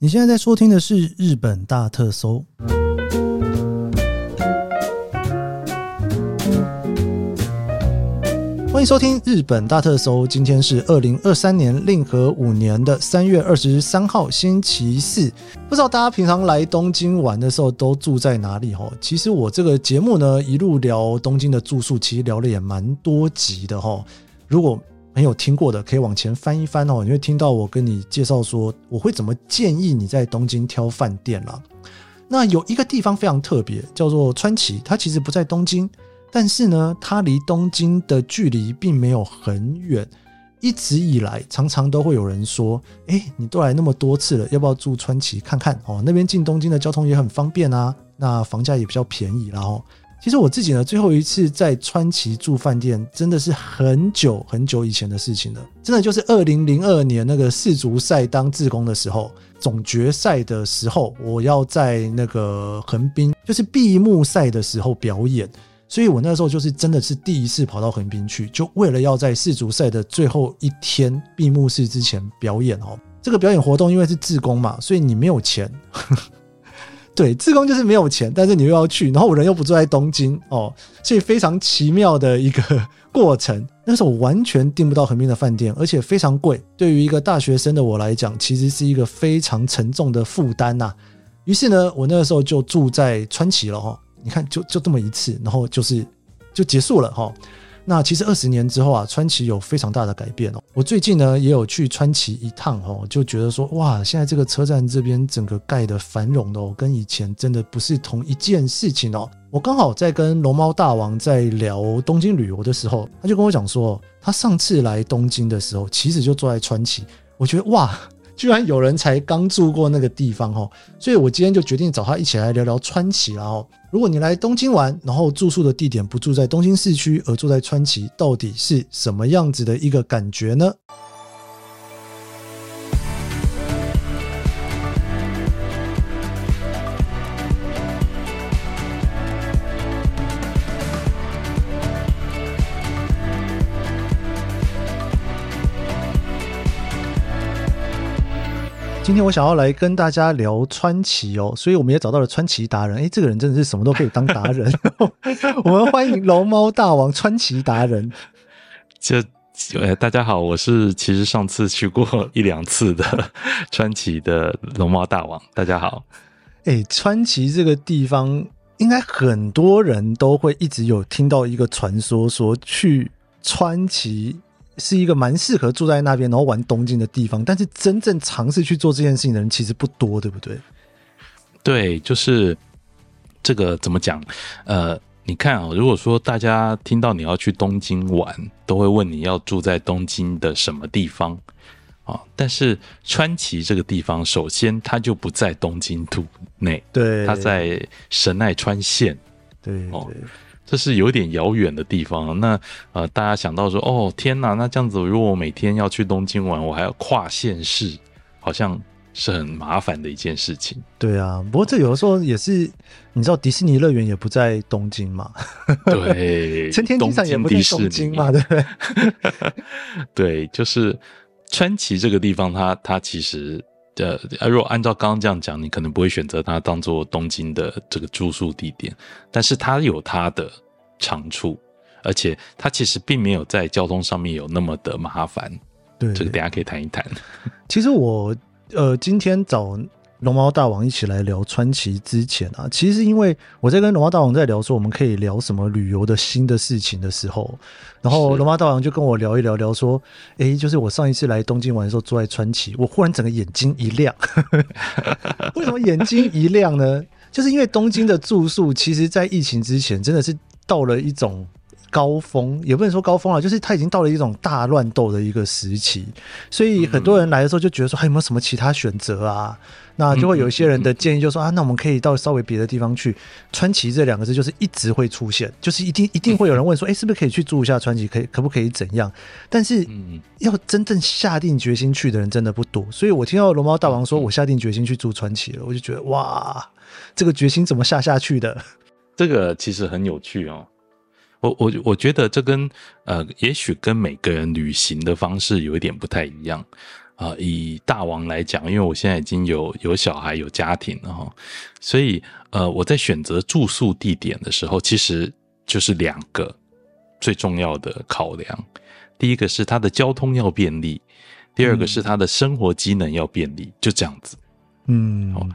你现在在收听的是日本大特搜，欢迎收听日本大特搜。今天是二零二三年令和五年的三月二十三号，星期四。不知道大家平常来东京玩的时候都住在哪里？哈，其实我这个节目呢，一路聊东京的住宿，其实聊了也蛮多集的哈。如果没有听过的，可以往前翻一翻哦，你会听到我跟你介绍说，我会怎么建议你在东京挑饭店啦。那有一个地方非常特别，叫做川崎，它其实不在东京，但是呢，它离东京的距离并没有很远。一直以来，常常都会有人说：“哎，你都来那么多次了，要不要住川崎看看？哦，那边进东京的交通也很方便啊，那房价也比较便宜，然后。”其实我自己呢，最后一次在川崎住饭店，真的是很久很久以前的事情了。真的就是二零零二年那个世足赛当志工的时候，总决赛的时候，我要在那个横滨，就是闭幕赛的时候表演。所以我那时候就是真的是第一次跑到横滨去，就为了要在世足赛的最后一天闭幕式之前表演哦。这个表演活动因为是志工嘛，所以你没有钱。对，自工就是没有钱，但是你又要去，然后我人又不住在东京哦，所以非常奇妙的一个 过程。那时候我完全订不到横滨的饭店，而且非常贵。对于一个大学生的我来讲，其实是一个非常沉重的负担呐。于是呢，我那个时候就住在川崎了哈。你看，就就这么一次，然后就是就结束了哈。那其实二十年之后啊，川崎有非常大的改变哦。我最近呢也有去川崎一趟哦，就觉得说哇，现在这个车站这边整个盖的繁荣哦，跟以前真的不是同一件事情哦。我刚好在跟龙猫大王在聊东京旅游的时候，他就跟我讲说，他上次来东京的时候，其实就住在川崎。我觉得哇。居然有人才刚住过那个地方哦，所以我今天就决定找他一起来聊聊川崎。然后，如果你来东京玩，然后住宿的地点不住在东京市区，而住在川崎，到底是什么样子的一个感觉呢？今天我想要来跟大家聊川崎哦，所以我们也找到了川崎达人。哎，这个人真的是什么都可以当达人。我们欢迎龙猫大王川崎达人。就呃，大家好，我是其实上次去过一两次的川崎的龙猫大王。大家好。哎，川崎这个地方，应该很多人都会一直有听到一个传说，说去川崎。是一个蛮适合住在那边，然后玩东京的地方，但是真正尝试去做这件事情的人其实不多，对不对？对，就是这个怎么讲？呃，你看啊，如果说大家听到你要去东京玩，都会问你要住在东京的什么地方啊？但是川崎这个地方，首先它就不在东京都内，对，它在神奈川县，对，对，哦。这是有点遥远的地方，那呃，大家想到说，哦，天哪，那这样子，如果我每天要去东京玩，我还要跨县市，好像是很麻烦的一件事情。对啊，不过这有的时候也是，你知道迪士尼乐园也不在东京嘛？对，成田机场也不在东京嘛？对不对？对，就是川崎这个地方它，它它其实。呃，如果按照刚刚这样讲，你可能不会选择它当做东京的这个住宿地点，但是它有它的长处，而且它其实并没有在交通上面有那么的麻烦。对，这个等下可以谈一谈。其实我呃，今天找。龙猫大王一起来聊川崎之前啊，其实因为我在跟龙猫大王在聊说我们可以聊什么旅游的新的事情的时候，然后龙猫大王就跟我聊一聊聊说，哎、欸，就是我上一次来东京玩的时候住在川崎，我忽然整个眼睛一亮。为什么眼睛一亮呢？就是因为东京的住宿，其实在疫情之前真的是到了一种。高峰也不能说高峰了，就是他已经到了一种大乱斗的一个时期，所以很多人来的时候就觉得说，还有没有什么其他选择啊？那就会有一些人的建议，就说啊，那我们可以到稍微别的地方去。川崎这两个字就是一直会出现，就是一定一定会有人问说，哎，是不是可以去住一下川崎？可以可不可以怎样？但是要真正下定决心去的人真的不多，所以我听到龙猫大王说我下定决心去住川崎了，我就觉得哇，这个决心怎么下下去的？这个其实很有趣哦。我我我觉得这跟呃，也许跟每个人旅行的方式有一点不太一样啊、呃，以大王来讲，因为我现在已经有有小孩有家庭了哈，所以呃，我在选择住宿地点的时候，其实就是两个最重要的考量。第一个是它的交通要便利，第二个是它的生活机能要便利，就这样子。嗯，好，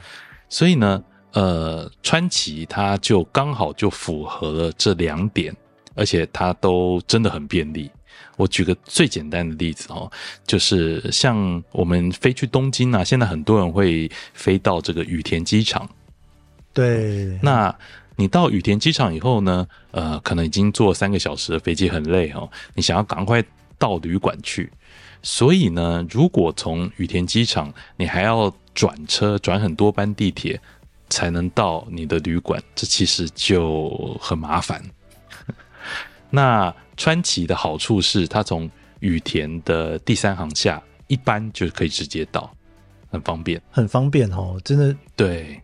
所以呢，呃，川崎它就刚好就符合了这两点，而且它都真的很便利。我举个最简单的例子哦，就是像我们飞去东京啊，现在很多人会飞到这个羽田机场。对，那你到羽田机场以后呢，呃，可能已经坐三个小时的飞机很累哦，你想要赶快到旅馆去，所以呢，如果从羽田机场你还要转车转很多班地铁才能到你的旅馆，这其实就很麻烦。那川崎的好处是，它从羽田的第三航下一般就可以直接到，很方便，很方便哦，真的。对，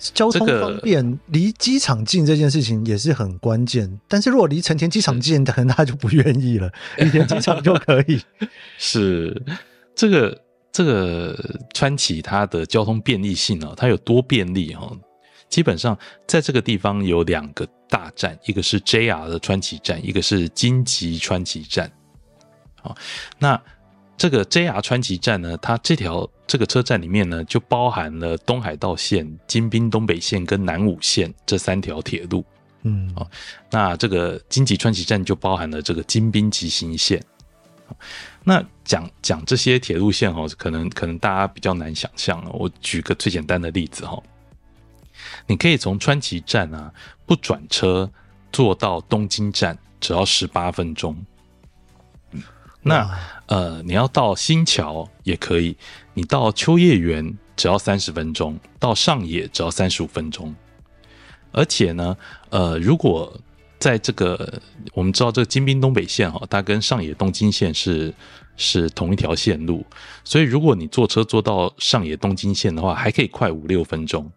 交通方便，离机场近这件事情也是很关键。但是如果离成田机场近，可能他就不愿意了，羽田机场就可以。是这个这个川崎它的交通便利性哦，它有多便利哦？基本上在这个地方有两个大站，一个是 JR 的川崎站，一个是京崎川崎站。好，那这个 JR 川崎站呢，它这条这个车站里面呢，就包含了东海道线、京滨东北线跟南武线这三条铁路。嗯，好，那这个京崎川崎站就包含了这个京滨急行线。那讲讲这些铁路线哦，可能可能大家比较难想象。我举个最简单的例子哈。你可以从川崎站啊，不转车坐到东京站，只要十八分钟。那呃，你要到新桥也可以，你到秋叶原只要三十分钟，到上野只要三十五分钟。而且呢，呃，如果在这个我们知道这个京滨东北线哈，它跟上野东京线是是同一条线路，所以如果你坐车坐到上野东京线的话，还可以快五六分钟。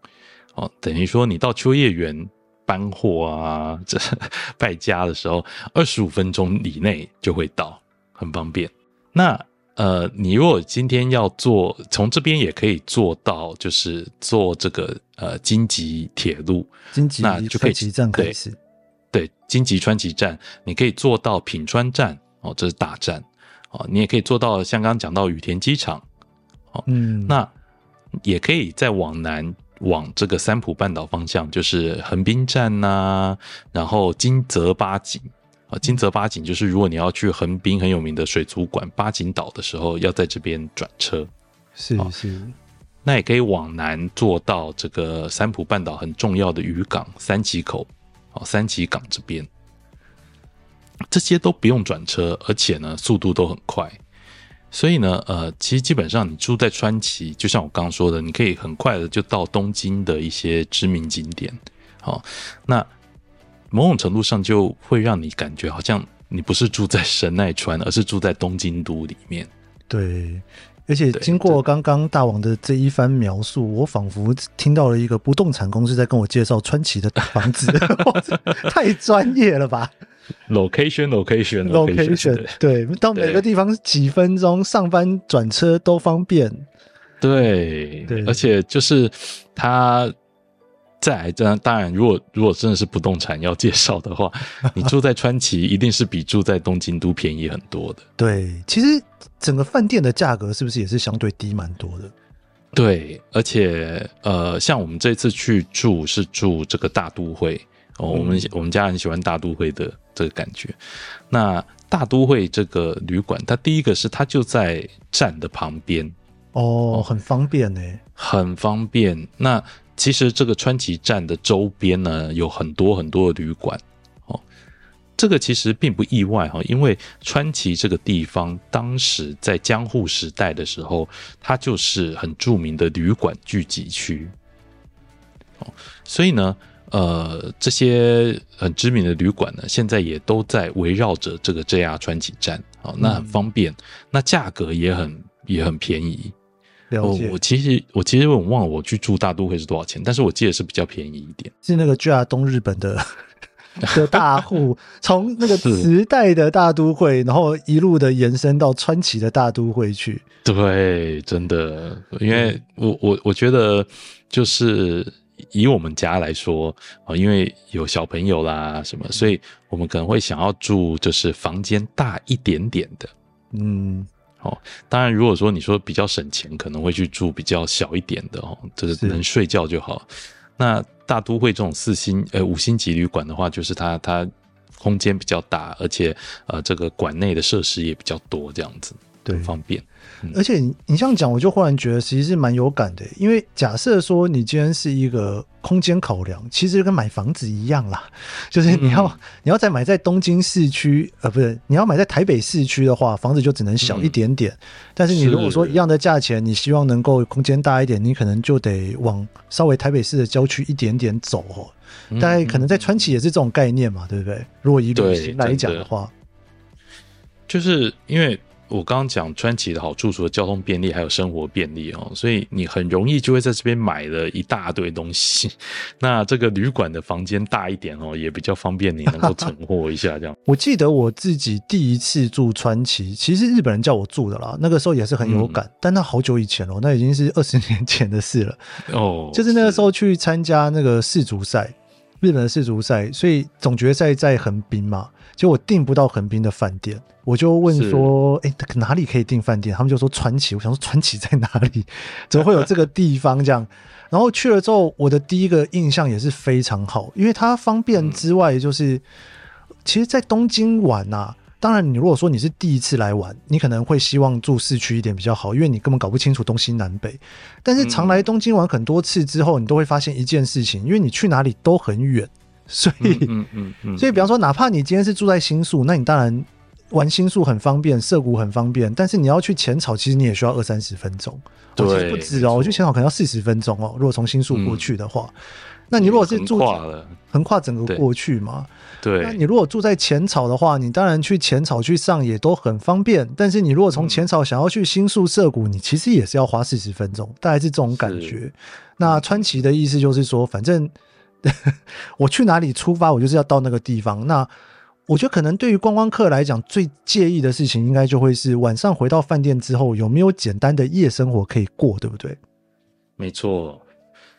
哦，等于说你到秋叶原搬货啊，这 败家的时候，二十五分钟以内就会到，很方便。那呃，你如果今天要坐，从这边也可以坐到，就是坐这个呃京吉铁路，京吉那就可以川崎站开始。对，对，京吉川崎站，你可以坐到品川站，哦，这是大站。哦，你也可以坐到像刚刚讲到羽田机场。哦，嗯，那也可以再往南。往这个三浦半岛方向，就是横滨站呐、啊，然后金泽八景啊，金泽八景就是如果你要去横滨很有名的水族馆八景岛的时候，要在这边转车。是是，那也可以往南坐到这个三浦半岛很重要的渔港三崎口，哦，三崎港这边，这些都不用转车，而且呢，速度都很快。所以呢，呃，其实基本上你住在川崎，就像我刚刚说的，你可以很快的就到东京的一些知名景点。好，那某种程度上就会让你感觉好像你不是住在神奈川，而是住在东京都里面。对，而且经过刚刚大王的这一番描述，我仿佛听到了一个不动产公司在跟我介绍川崎的房子，太专业了吧？Location, location, location, 对，到每个地方几分钟，上班转车都方便。对，对，而且就是他在这样，当然，如果如果真的是不动产要介绍的话，你住在川崎一定是比住在东京都便宜很多的。对，其实整个饭店的价格是不是也是相对低蛮多的？对，而且呃，像我们这次去住是住这个大都会。哦，我们我们家很喜欢大都会的这个感觉。那大都会这个旅馆，它第一个是它就在站的旁边，哦，很方便呢，很方便。那其实这个川崎站的周边呢，有很多很多的旅馆。哦，这个其实并不意外哈，因为川崎这个地方当时在江户时代的时候，它就是很著名的旅馆聚集区。哦，所以呢。呃，这些很知名的旅馆呢，现在也都在围绕着这个 JR 川崎站，好，那很方便，嗯、那价格也很也很便宜。我我其实我其实我忘了我去住大都会是多少钱，但是我记得是比较便宜一点。是那个 JR 东日本的 的大户，从那个时代的大都会，然后一路的延伸到川崎的大都会去。对，真的，因为我我我觉得就是。以我们家来说啊，因为有小朋友啦什么，所以我们可能会想要住就是房间大一点点的，嗯，哦，当然如果说你说比较省钱，可能会去住比较小一点的哦，就是能睡觉就好。那大都会这种四星呃五星级旅馆的话，就是它它空间比较大，而且呃这个馆内的设施也比较多，这样子对，方便。而且你你这样讲，我就忽然觉得其实是蛮有感的。因为假设说你今天是一个空间考量，其实就跟买房子一样啦，就是你要、嗯、你要再买在东京市区，呃，不是你要买在台北市区的话，房子就只能小一点点。嗯、但是你如果说一样的价钱，你希望能够空间大一点，你可能就得往稍微台北市的郊区一点点走哦。大概可能在川崎也是这种概念嘛，对不对？如果以旅行来讲的话，就是因为。我刚刚讲川崎的好处，除了交通便利，还有生活便利哦，所以你很容易就会在这边买了一大堆东西。那这个旅馆的房间大一点哦，也比较方便你能够存货一下这样。我记得我自己第一次住川崎，其实日本人叫我住的啦，那个时候也是很有感，嗯、但那好久以前哦，那已经是二十年前的事了哦。就是那个时候去参加那个世足赛，日本的世足赛，所以总决赛在横滨嘛。就我订不到横滨的饭店，我就问说：“哎、欸，哪里可以订饭店？”他们就说传奇。我想说传奇在哪里？怎么会有这个地方？这样，然后去了之后，我的第一个印象也是非常好，因为它方便之外，就是、嗯、其实，在东京玩啊，当然，你如果说你是第一次来玩，你可能会希望住市区一点比较好，因为你根本搞不清楚东西南北。但是常来东京玩很多次之后，你都会发现一件事情，因为你去哪里都很远。所以，嗯嗯嗯，所以比方说，哪怕你今天是住在新宿，那你当然玩新宿很方便，涩谷很方便。但是你要去浅草，其实你也需要二三十分钟，对，其實不止哦。我去浅草可能要四十分钟哦。如果从新宿过去的话，那你如果是住横跨整个过去嘛，对。那你如果住在浅草的话，你当然去浅草去上也都很方便。但是你如果从浅草想要去新宿涩谷，你其实也是要花四十分钟，大概是这种感觉。那川崎的意思就是说，反正。我去哪里出发，我就是要到那个地方。那我觉得可能对于观光客来讲，最介意的事情应该就会是晚上回到饭店之后有没有简单的夜生活可以过，对不对？没错，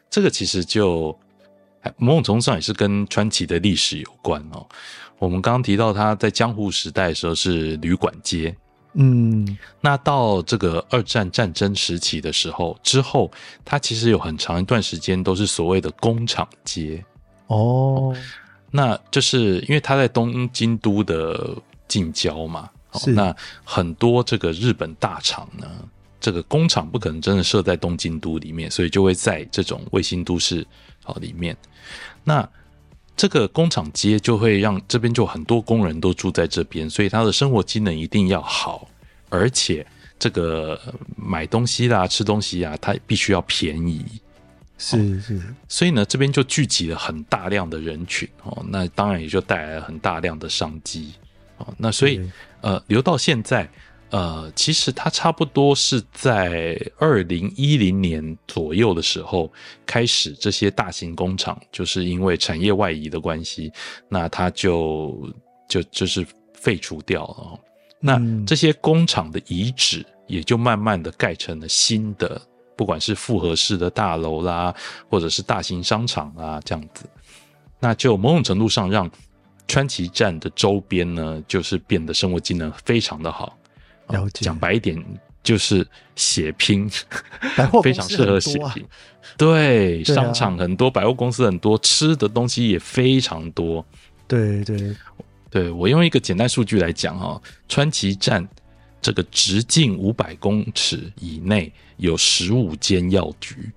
这个其实就某种程度上也是跟川崎的历史有关哦。我们刚刚提到他在江户时代的时候是旅馆街。嗯，那到这个二战战争时期的时候之后，它其实有很长一段时间都是所谓的工厂街哦。那就是因为他在东京都的近郊嘛，是那很多这个日本大厂呢，这个工厂不可能真的设在东京都里面，所以就会在这种卫星都市啊里面。那这个工厂街就会让这边就很多工人都住在这边，所以他的生活机能一定要好，而且这个买东西啦、吃东西啊，它必须要便宜。是是，所以呢，这边就聚集了很大量的人群哦，那当然也就带来了很大量的商机哦。那所以呃，留到现在。呃，其实它差不多是在二零一零年左右的时候开始，这些大型工厂就是因为产业外移的关系，那它就就就是废除掉了。那这些工厂的遗址也就慢慢的盖成了新的，不管是复合式的大楼啦，或者是大型商场啊这样子，那就某种程度上让川崎站的周边呢，就是变得生活机能非常的好。了解，讲白一点就是血拼，百货非常适合血拼。对，对啊、商场很多，百货公司很多，吃的东西也非常多。对对对，我用一个简单数据来讲哈，川崎站这个直径五百公尺以内有十五间药局，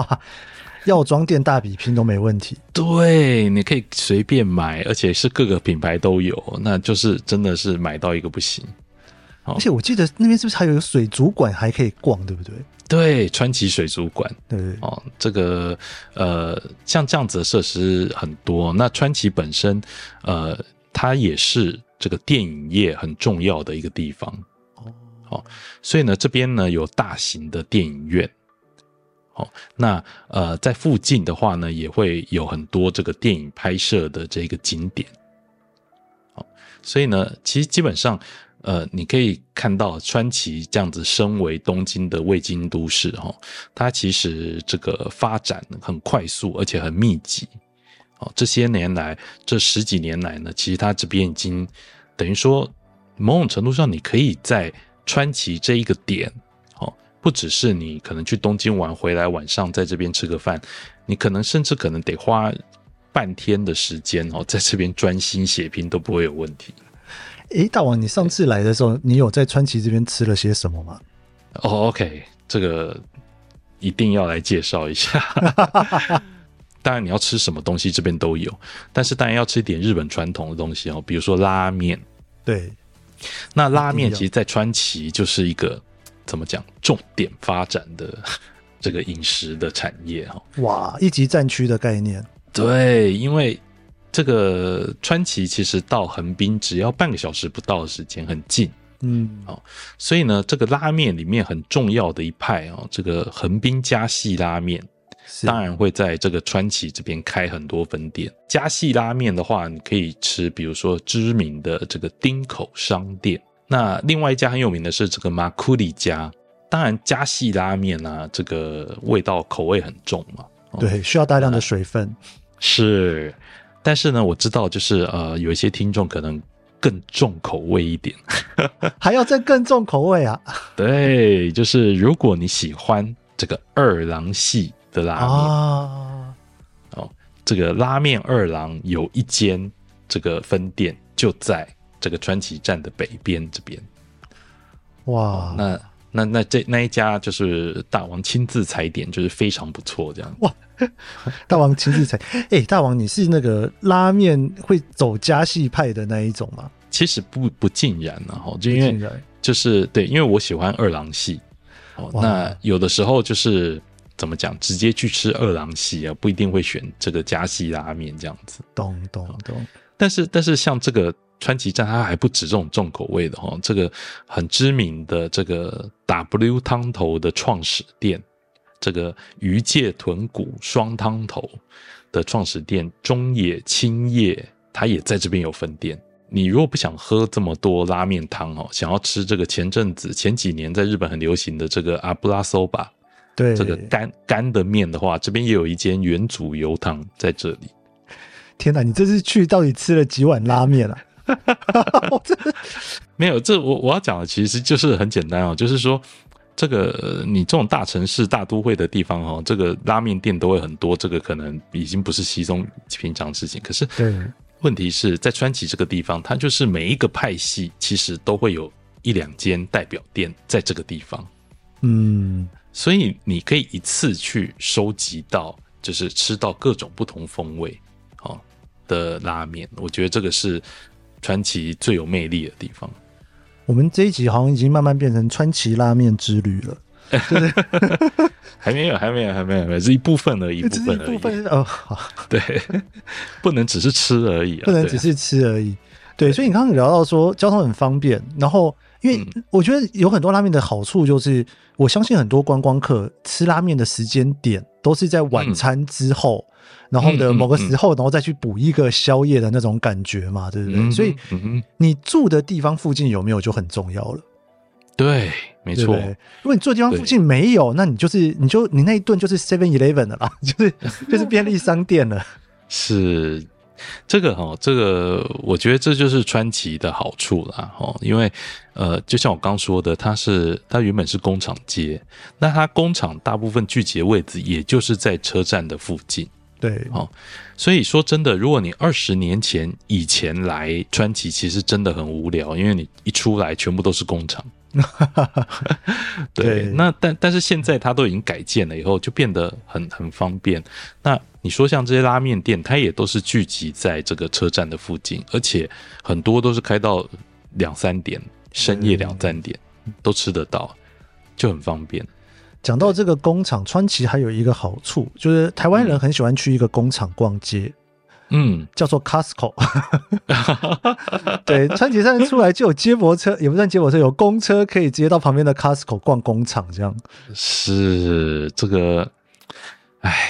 药妆店大比拼都没问题。对，你可以随便买，而且是各个品牌都有，那就是真的是买到一个不行。而且我记得那边是不是还有个水族馆还可以逛，对不对？对，川崎水族馆。对哦，这个呃，像这样子的设施很多。那川崎本身，呃，它也是这个电影业很重要的一个地方。哦，哦，所以呢，这边呢有大型的电影院。哦，那呃，在附近的话呢，也会有很多这个电影拍摄的这个景点。好，所以呢，其实基本上，呃，你可以看到川崎这样子，身为东京的卫星都市，哈，它其实这个发展很快速，而且很密集。哦，这些年来，这十几年来呢，其实它这边已经等于说，某种程度上，你可以在川崎这一个点。哦不只是你可能去东京玩回来，晚上在这边吃个饭，你可能甚至可能得花半天的时间哦，在这边专心写拼都不会有问题。诶，大王，你上次来的时候，你有在川崎这边吃了些什么吗？哦，OK，这个一定要来介绍一下。当然，你要吃什么东西这边都有，但是当然要吃一点日本传统的东西哦，比如说拉面。对，那拉面其实，在川崎就是一个。怎么讲？重点发展的这个饮食的产业哈，哇，一级战区的概念。对，因为这个川崎其实到横滨只要半个小时不到的时间，很近。嗯，哦，所以呢，这个拉面里面很重要的一派哦，这个横滨加系拉面，当然会在这个川崎这边开很多分店。加系拉面的话，你可以吃，比如说知名的这个丁口商店。那另外一家很有名的是这个马库里家，当然加系拉面啊，这个味道口味很重嘛，对，需要大量的水分。呃、是，但是呢，我知道就是呃，有一些听众可能更重口味一点，还要再更重口味啊？对，就是如果你喜欢这个二郎系的拉面啊，哦，这个拉面二郎有一间这个分店就在。这个川崎站的北边这边，哇，哦、那那那这那一家就是大王亲自踩点，就是非常不错，这样哇，大王亲自踩，哎、欸，大王你是那个拉面会走家系派的那一种吗？其实不不尽然呢，哈，就因为就是对，因为我喜欢二郎系，哦，那有的时候就是怎么讲，直接去吃二郎系啊，不一定会选这个家系拉面这样子，懂懂懂，但是但是像这个。川崎站它还不止这种重口味的哈，这个很知名的这个 W 汤头的创始店，这个鱼介豚骨双汤头的创始店中野青叶，它也在这边有分店。你如果不想喝这么多拉面汤哦，想要吃这个前阵子前几年在日本很流行的这个阿布拉索巴，对这个干干的面的话，这边也有一间元祖油汤在这里。天哪，你这次去到底吃了几碗拉面啊？没有，这我我要讲的其实就是很简单哦，就是说，这个你这种大城市、大都会的地方哦，这个拉面店都会很多，这个可能已经不是稀松平常的事情。可是，问题是在川崎这个地方，它就是每一个派系其实都会有一两间代表店在这个地方，嗯，所以你可以一次去收集到，就是吃到各种不同风味哦的拉面。我觉得这个是。川崎最有魅力的地方，我们这一集好像已经慢慢变成川崎拉面之旅了，对 还没有，还没有，还没有，还没有，是一部分而已，一部分而已。哦，好，对，不能只是吃而已啊，不能只是吃而已。对，所以你刚刚聊到说交通很方便，然后因为我觉得有很多拉面的好处就是，我相信很多观光客吃拉面的时间点都是在晚餐之后。嗯然后的某个时候，然后再去补一个宵夜的那种感觉嘛，对不对？所以你住的地方附近有没有就很重要了。对，没错。如果你住的地方附近没有，那你就是你就你那一顿就是 Seven Eleven 了啦，就是就是便利商店了。是这个哈，这个我觉得这就是川崎的好处啦哈，因为呃，就像我刚说的，它是它原本是工厂街，那它工厂大部分聚集的位置也就是在车站的附近。对，哦，所以说真的，如果你二十年前以前来川崎，其实真的很无聊，因为你一出来全部都是工厂。对，对那但但是现在它都已经改建了，以后就变得很很方便。那你说像这些拉面店，它也都是聚集在这个车站的附近，而且很多都是开到两三点，深夜两三点都吃得到，就很方便。讲到这个工厂，川崎还有一个好处，就是台湾人很喜欢去一个工厂逛街，嗯，叫做 Costco。对，川崎站出来就有接驳车，也不算接驳车，有公车可以直接到旁边的 Costco 逛工厂，这样。是这个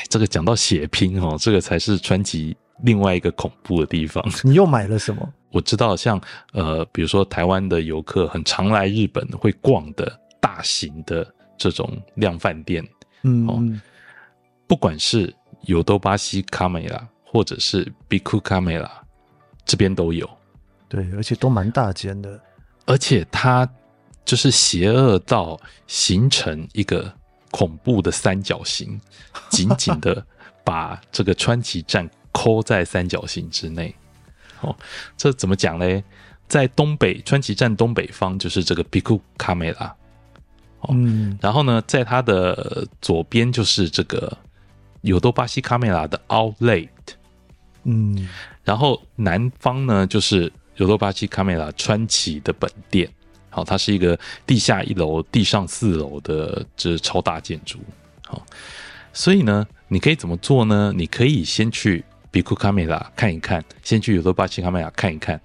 这个讲到血拼哦，这个才是川崎另外一个恐怖的地方。你又买了什么？我知道像，像呃，比如说台湾的游客很常来日本会逛的大型的这种量贩店，嗯，哦、不管是ヨドバシカメラ 或者是ビッグカメラ，这边都有。对，而且都蛮大间的，而且它就是邪恶到形成一个恐怖的三角形，紧紧的把这个川崎站扣在三角形之内。哦，这怎么讲呢？在东北川崎站东北方就是这个ビッグカメラ，嗯，然后呢，在它的左边就是这个ヨドバシカメラ的 Outlet， 嗯，然后南方呢就是。ヨドバシカメラ川崎的本店，好，它是一个地下一楼、地上四楼的这超大建筑，好，所以呢，你可以怎么做呢？你可以先去ビッグカメラ看一看，先去ヨドバシカメラ看一看，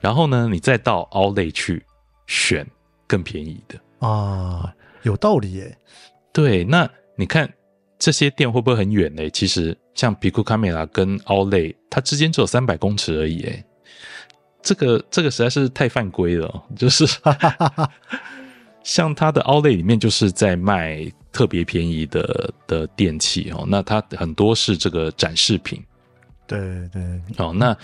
然后呢，你再到 Outlet 去选更便宜的啊，有道理耶。对，那你看 这些店会不会很远呢？其实像ビッグカメラ跟 Outlet，它之间只有三百公尺而已，诶。这个这个实在是太犯规了，就是像它的 Outlet 里面就是在卖特别便宜的的电器哦，那它很多是这个展示品，对对哦，那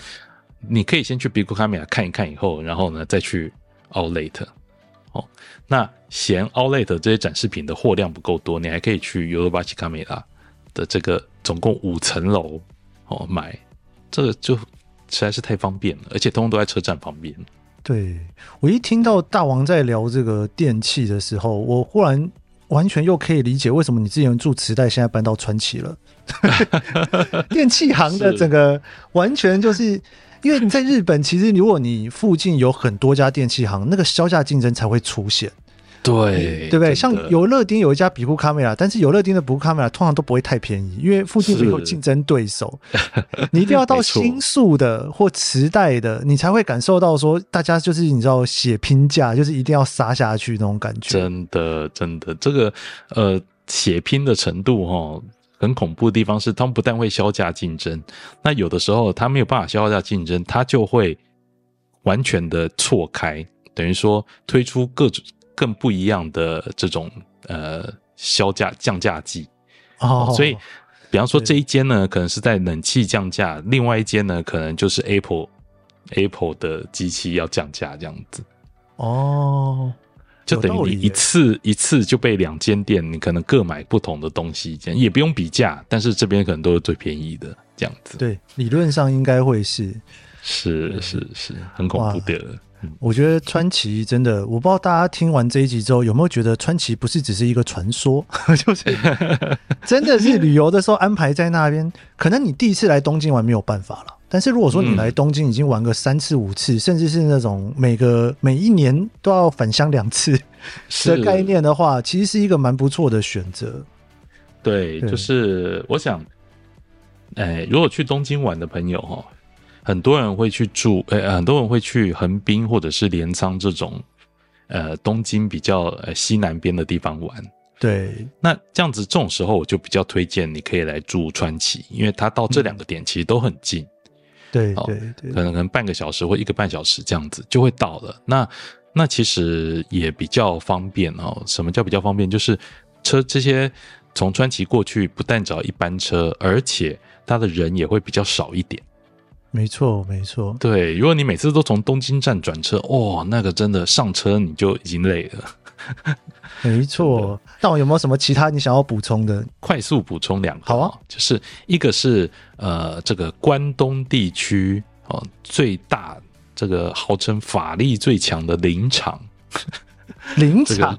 你可以先去 Big Camera 看一看以后，然后呢再去 Outlet 哦，那嫌 Outlet 这些展示品的货量不够多，你还可以去 Yodobashi Camera 的这个总共五层楼哦买，这个就。实在是太方便了，而且通通都在车站旁边。对，我一听到大王在聊这个电器的时候，我忽然完全又可以理解为什么你之前住磁带，现在搬到川崎了。电器行的整个完全就是因为你在日本，其实如果你附近有很多家电器行，那个削价竞争才会出现。对，对不对？像有乐町有一家比库卡梅拉，但是有乐町的比库卡梅拉通常都不会太便宜，因为附近没有竞争对手。你一定要到新宿的或池袋的，你才会感受到说，大家就是你知道血拼价，就是一定要杀下去那种感觉。真的，真的，这个呃血拼的程度哈，很恐怖的地方是，他们不但会削价竞争，那有的时候他没有办法削价竞争，他就会完全的错开，等于说推出各种。更不一样的这种呃削价降价剂哦，所以比方说这一间呢，可能是在冷气降价，另外一间呢，可能就是 Apple Apple 的机器要降价这样子哦，就等于你一次一次就被两间店，你可能各买不同的东西，这样也不用比价，但是这边可能都是最便宜的这样子。对，理论上应该会是是是是很恐怖的。我觉得川崎真的，我不知道大家听完这一集之后有没有觉得川崎不是只是一个传说，就是 真的是旅游的时候安排在那边。可能你第一次来东京玩没有办法了，但是如果说你来东京已经玩个三次五次，甚至是那种每个每一年都要返乡两次的概念的话，其实是一个蛮不错的选择。对，就是我想，哎，如果去东京玩的朋友哈。很多人会去住，呃，很多人会去横滨或者是镰仓这种，呃，东京比较呃西南边的地方玩。对，那这样子这种时候，我就比较推荐你可以来住川崎，因为它到这两个点其实都很近。对对对，可能可能半个小时或一个半小时这样子就会到了。那那其实也比较方便哦。什么叫比较方便？就是车这些从川崎过去，不但只要一班车，而且它的人也会比较少一点。没错，没错。对，如果你每次都从东京站转车，哦，那个真的上车你就已经累了。没错。那我有没有什么其他你想要补充的？快速补充两个。好啊，就是一个是呃，这个关东地区哦最大，这个号称法力最强的林场。林场。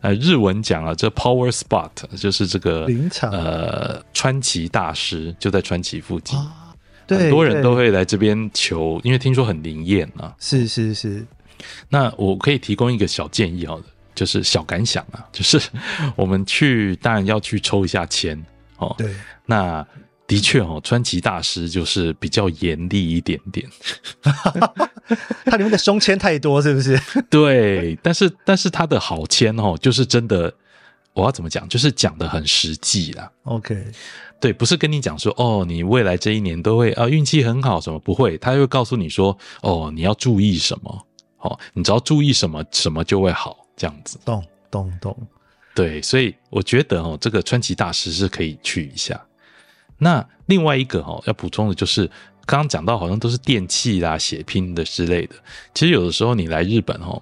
呃，日文讲啊，这 Power Spot 就是这个林场。呃，川崎大师就在川崎附近。啊对很多人都会来这边求，因为听说很灵验啊。是是是，那我可以提供一个小建议，好的，就是小感想啊，就是我们去当然要去抽一下签哦。对，那的确哦，川崎大师就是比较严厉一点点，他里面的凶签太多，是不是？对，但是但是他的好签哦，就是真的。我要怎么讲？就是讲的很实际啦。OK，对，不是跟你讲说哦，你未来这一年都会啊运气很好什么不会，他会告诉你说哦，你要注意什么，哦，你只要注意什么，什么就会好，这样子。懂懂懂。对，所以我觉得哦，这个川崎大师是可以去一下。那另外一个哦，要补充的就是。刚刚讲到好像都是电器啦、血拼的之类的，其实有的时候你来日本哦，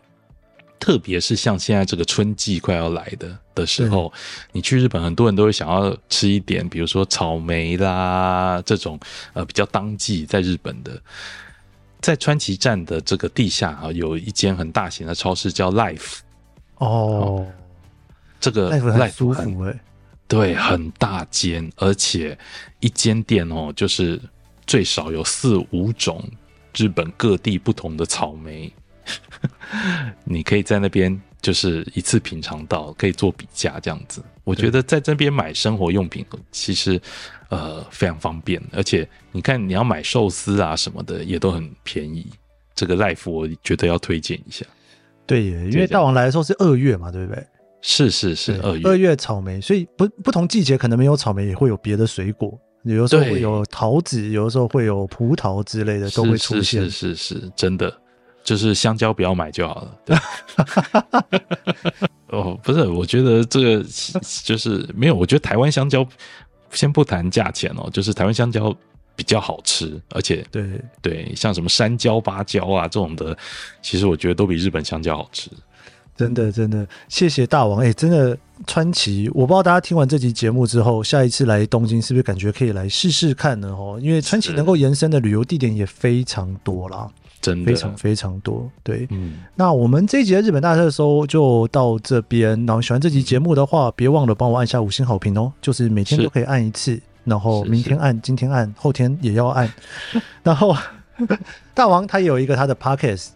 特别是像现在这个春季快要来的的时候，你去日本，很多人都会想要吃一点，比如说草莓啦这种呃比较当季在日本的，在川崎站的这个地下啊，有一间很大型的超市叫 Life 哦，这个 Life 很舒服哎，对，很大间，而且一间店哦就是。最少有四五种日本各地不同的草莓，你可以在那边就是一次品尝到，可以做比价这样子。我觉得在这边买生活用品其实呃非常方便，而且你看你要买寿司啊什么的也都很便宜。这个 Life 我觉得要推荐一下。对耶，因为大王来的时候是二月嘛，对不对？是是是，二月二月草莓，所以不不同季节可能没有草莓，也会有别的水果。有的时候会有桃子，有的时候会有葡萄之类的都会出现。是是是，是，真的，就是香蕉不要买就好了。对 哦，不是，我觉得这个 就是没有。我觉得台湾香蕉，先不谈价钱哦，就是台湾香蕉比较好吃，而且对对，像什么山椒、芭蕉啊这种的，其实我觉得都比日本香蕉好吃。真的，真的，谢谢大王。哎、欸，真的，川崎，我不知道大家听完这集节目之后，下一次来东京是不是感觉可以来试试看呢？哦，因为川崎能够延伸的旅游地点也非常多啦，真的，非常非常多。对，嗯，那我们这一集的日本大特搜就到这边。然后喜欢这集节目的话，别忘了帮我按下五星好评哦，就是每天都可以按一次，然后明天按，今天按，后天也要按。然后 大王他也有一个他的 podcast。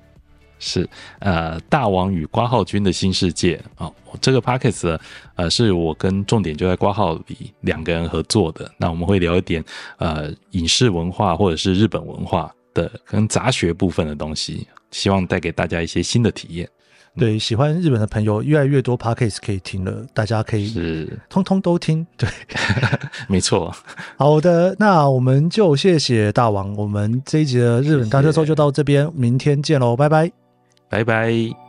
是，呃，大王与瓜号君的新世界啊、哦，这个 podcast 呢，呃，是我跟重点就在括号里两个人合作的。那我们会聊一点呃影视文化或者是日本文化的跟杂学部分的东西，希望带给大家一些新的体验。对，喜欢日本的朋友越来越多 podcast 可以听了，大家可以是通通都听。对，没错。好的，那我们就谢谢大王，我们这一集的日本大特搜就到这边，明天见喽，拜拜。拜拜。